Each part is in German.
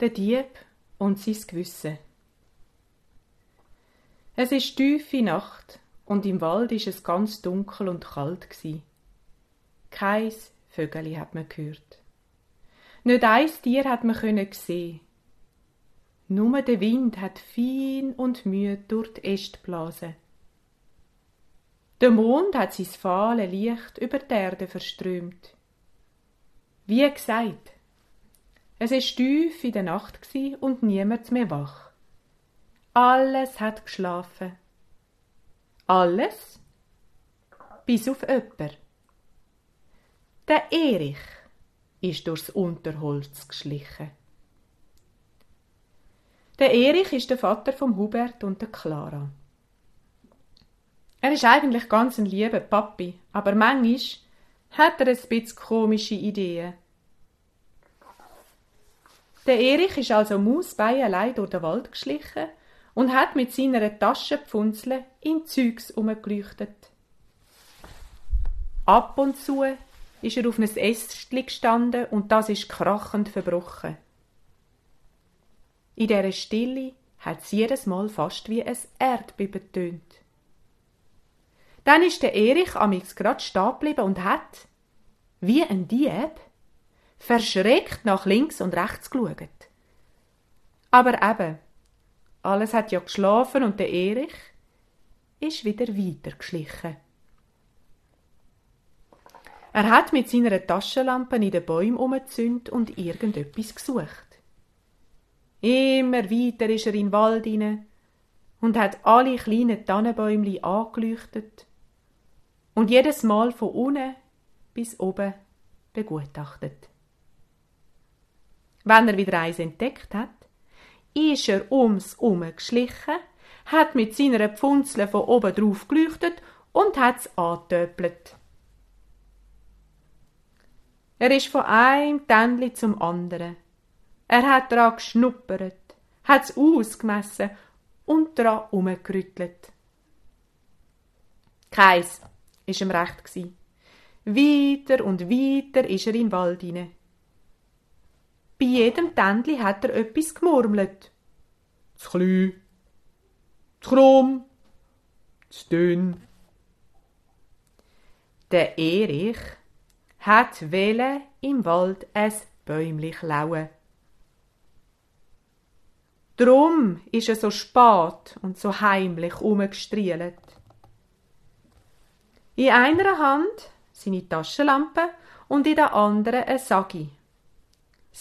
Der Dieb und sein Gewissen. Es ist tiefe Nacht und im Wald ist es ganz dunkel und kalt gsi. Kein Vögeli hat man gehört. Nicht ein Tier hat man können sehen. Nur der Wind hat fein und müde durch die Äste blasen. Der Mond hat sein fahle Licht über die Erde verströmt. Wie gesagt, es ist tief in der Nacht und niemand mehr wach. Alles hat geschlafen. Alles? Bis auf öpper. Der Erich ist durchs Unterholz geschlichen. Der Erich ist der Vater vom Hubert und der Clara. Er ist eigentlich ganz ein lieber Papi, aber manchmal hat er ein bisschen komische Ideen. Der Erich ist also Mausbein allein durch den Wald geschlichen und hat mit seiner Taschenpfunzle in Zeugs umgeleuchtet. Ab und zu ist er auf einem Ästchen gestanden und das ist krachend verbrochen. In dieser Stille hat es jedes Mal fast wie ein Erdbeben tönt. Dann ist der Erich amix grad stehen geblieben und hat, wie ein Dieb, verschreckt nach links und rechts geschaut. Aber eben, alles hat ja geschlafen und der Erich ist wieder weitergeschlichen. Er hat mit seiner Taschenlampe in den Bäumen umgezündet und irgendetwas gesucht. Immer weiter ist er in den Wald hinein und hat alle kleinen Tannenbäumli angeleuchtet und jedes Mal von unten bis oben begutachtet. Wenn er wieder eins entdeckt hat, ist er ums Ume geschlichen, hat mit seiner Pfunzle von oben drauf geleuchtet und hat's angetöpelt. Er ist von einem Tändli zum anderen. Er hat dran geschnuppert, hat's ausgemessen und dran umgerüttelt. Keins ist ihm recht gsi. Weiter und weiter ist er in den Wald hinein. Bei jedem Tändli hat er etwas gemurmelt. Zu klein, zu krumm, zu dünn. Der Erich hat welle im Wald es Bäumli klauen. Drum ist er so spät und so heimlich umgestrielt. In einer Hand seine Taschenlampe und in der anderen ein Sagi.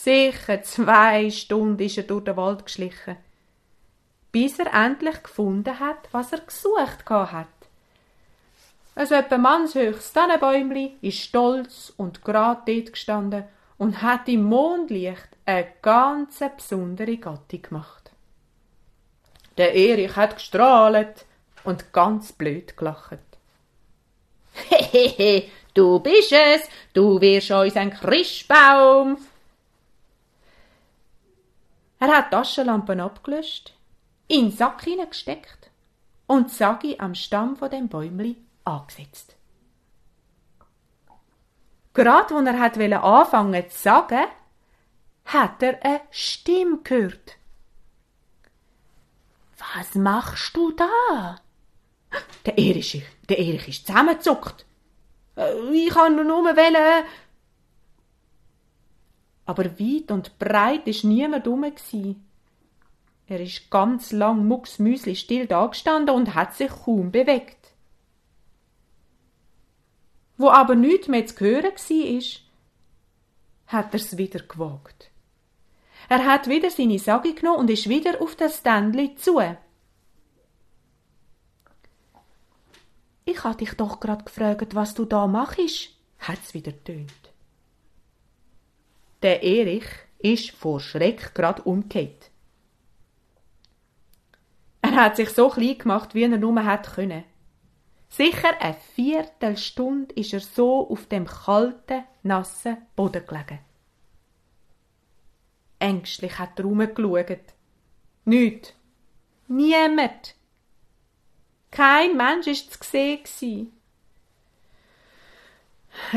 Sicher zwei Stunden ist er durch den Wald geschlichen, bis er endlich gefunden hat, was er gesucht hat. Ein etwa mannshöchstes Tannenbäumli ist stolz und grad dort gestanden und hat im Mondlicht eine ganz besondere Gattung gemacht. Der Erich hat gestrahlt und ganz blöd gelacht. Hehehe, du bist es, du wirst uns ein Christbaum. Er hat Taschenlampen abgelöscht, in den Sack hineingesteckt und Sagi am Stamm von dem Bäumli angesetzt. Gerade als er hat anfangen zu sagen, hat er eine Stimme gehört. Was machst du da? Der Erich, der Erich ist zusammengezuckt. Äh, ich kann nur wählen. Aber weit und breit ist niemand rum. Er ist ganz lang mucksmüsli still dagestanden und hat sich kaum bewegt. Wo aber nichts mehr zu hören war, hat er's wieder gewagt. Er hat wieder seine Sage genommen und ist wieder auf das Ständli zu. Ich hatte dich doch grad gefragt, was du da machst, hat's wieder tönt. Der Erich ist vor Schreck grad umgekehrt. Er hat sich so klein gemacht, wie er nur hat können. Sicher eine Viertelstunde ist er so auf dem kalten, nassen Boden gelegen. Ängstlich hat er rumgeschaut. Nicht. Niemand. Kein Mensch ist zu sehen.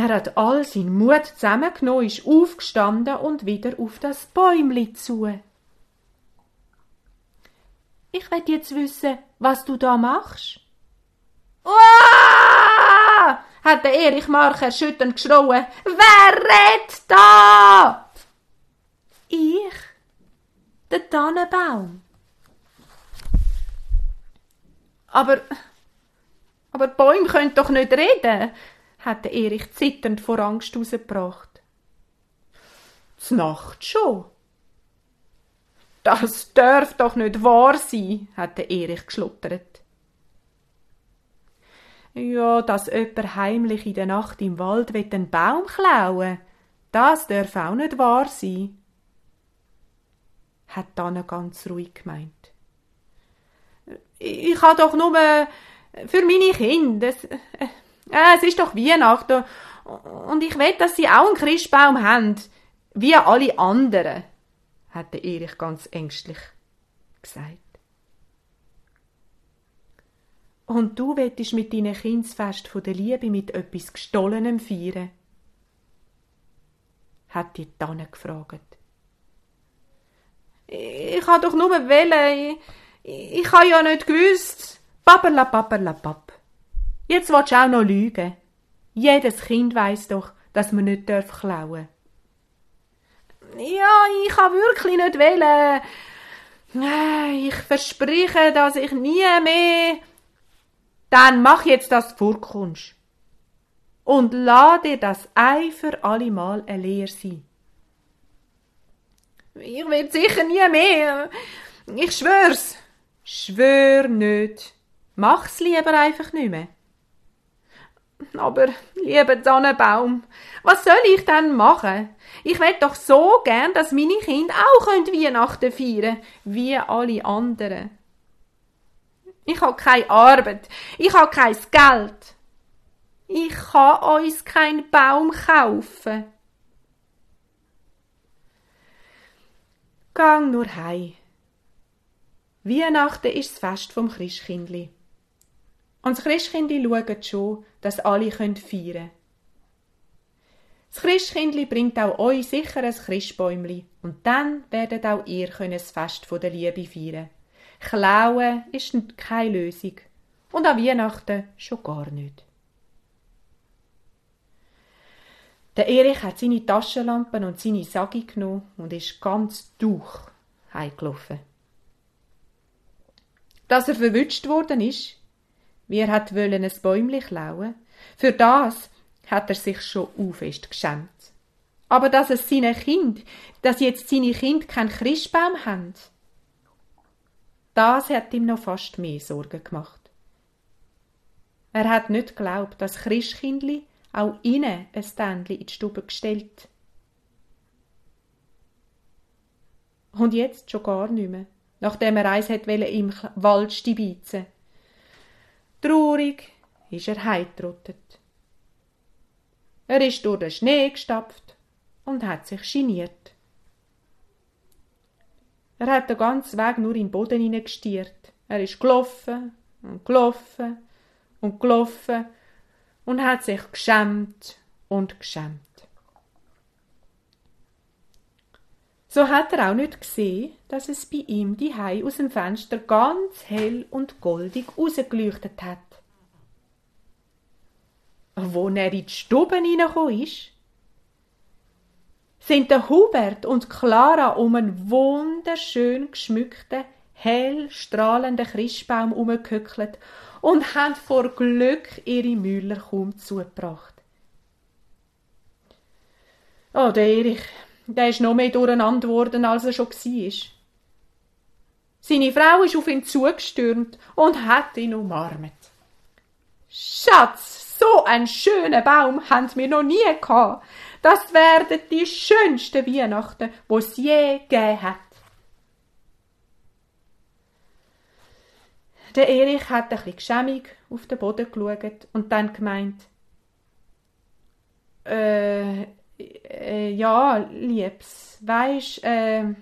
Er hat all seinen Mut zusammengenommen, ist aufgestanden und wieder auf das Bäumli zu. Ich will jetzt wissen, was du da machst. Uah! hat der Erich Mark erschütternd geschrien. Wer redet da? Ich, der Tannenbaum. Aber, aber Bäume können doch nicht reden, hat Erich zitternd vor Angst rausgebracht. Z Nacht schon. Das darf doch nicht wahr sein, hat Erich geschluttert. Ja, dass jemand heimlich in der Nacht im Wald einen Baum klauen das darf auch nicht wahr sein, hat Anna ganz ruhig gemeint. Ich habe doch nur für meine Kinder. Es, äh, es ist doch Weihnachten und ich will, dass sie auch einen Christbaum haben, wie alle anderen, hat Erich ganz ängstlich gesagt. Und du wettest mit deinen Kindsfest von der Liebe mit etwas Gestohlenem feiern? hat die Tanne gefragt. Ich ha doch nur wählen. Ich, ich ha ja nicht gewusst. Paperla, paperla, papp. Jetzt willst du auch noch lügen. Jedes Kind weiß doch, dass man nicht darf klauen. Ja, ich ha wirklich nicht wählen. Ich verspreche, dass ich nie mehr dann mach jetzt, dass du vorkommst. Und lass dir das ein für alle Mal eine Lehre sein. Ich will sicher nie mehr. Ich schwör's. Schwör nicht. Mach's lieber einfach nicht mehr. Aber, lieber Sonnenbaum, was soll ich denn machen? Ich will doch so gern, dass meine Kinder auch Weihnachten feiern wie alle anderen. Ich habe keine Arbeit. Ich habe kein Geld. Ich kann uns keinen Baum kaufen. Gang nur hei. Weihnachten ist das Fest vom Christkindli. Und das Christkindli schaut schon, dass alle feiern können. Das Christkindli bringt auch euch sicher ein Christbäumli und dann werdet auch ihr das Fest der Liebe feiern. Klauen ist keine Lösung. Und an Weihnachten schon gar nicht. Der Erich hat seine Taschenlampen und seine Sagi genommen und ist ganz durch heimgelaufen. Dass er verwünscht worden ist, wie er hat wollen ein Bäumli klauen, für das hat er sich schon fest geschämt. Aber dass es seine Kind, dass jetzt seine Kind keinen Christbaum haben, das hat ihm noch fast mehr Sorgen gemacht. Er hat nicht geglaubt, dass Christkindli auch ihnen ein Ständli in die Stube gestellt. Und jetzt schon gar nicht mehr, nachdem er eins hat im Wald stibizen. Traurig ist er heimgetrottet. Er ist durch den Schnee gestapft und hat sich geniert. Er hat den ganzen Weg nur in den Boden hineingestiert. Er ist gelaufen und gelaufen und gelaufen und hat sich geschämt und geschämt. So hat er auch nicht gesehen, dass es bei ihm die Hai aus dem Fenster ganz hell und goldig rausgeleuchtet hat. Wo er in die Stube hineingekommen ist, sind der Hubert und Clara um einen wunderschön geschmückten, hell strahlenden Christbaum umgehückelt und haben vor Glück ihre Müller kaum zugebracht. Oh, der Erich, der ist noch mehr durcheinander geworden, als er schon war. Seine Frau ist auf ihn zugestürmt und hat ihn umarmt. Schatz, so einen schönen Baum haben wir noch nie gehabt. Das werden die schönsten Weihnachten, wo es je gegeben hat. Der Erich hat ein bisschen geschämig auf den Boden geschaut und dann gemeint, äh, äh ja, Liebs, weisst, äh,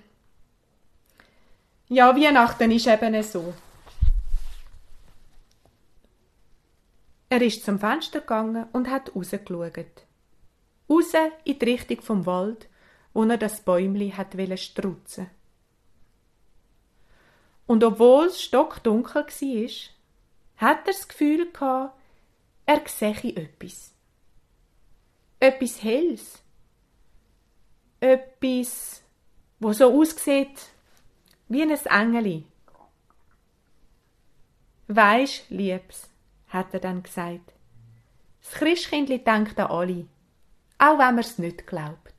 ja, Weihnachten ist eben so. Er ist zum Fenster gegangen und hat rausgeschaut. Raus in die Richtung vom Wald, wo er das Bäumli hat strutzen. Und obwohl's stockdunkel war, hat er das Gefühl gehabt, er sehe etwas. Etwas Helles. Etwas, wo so aussieht wie ein Engeli. Weisst, Liebs, hat er dann gesagt, das Christkindli denkt an alle, auch wenn man's nicht glaubt.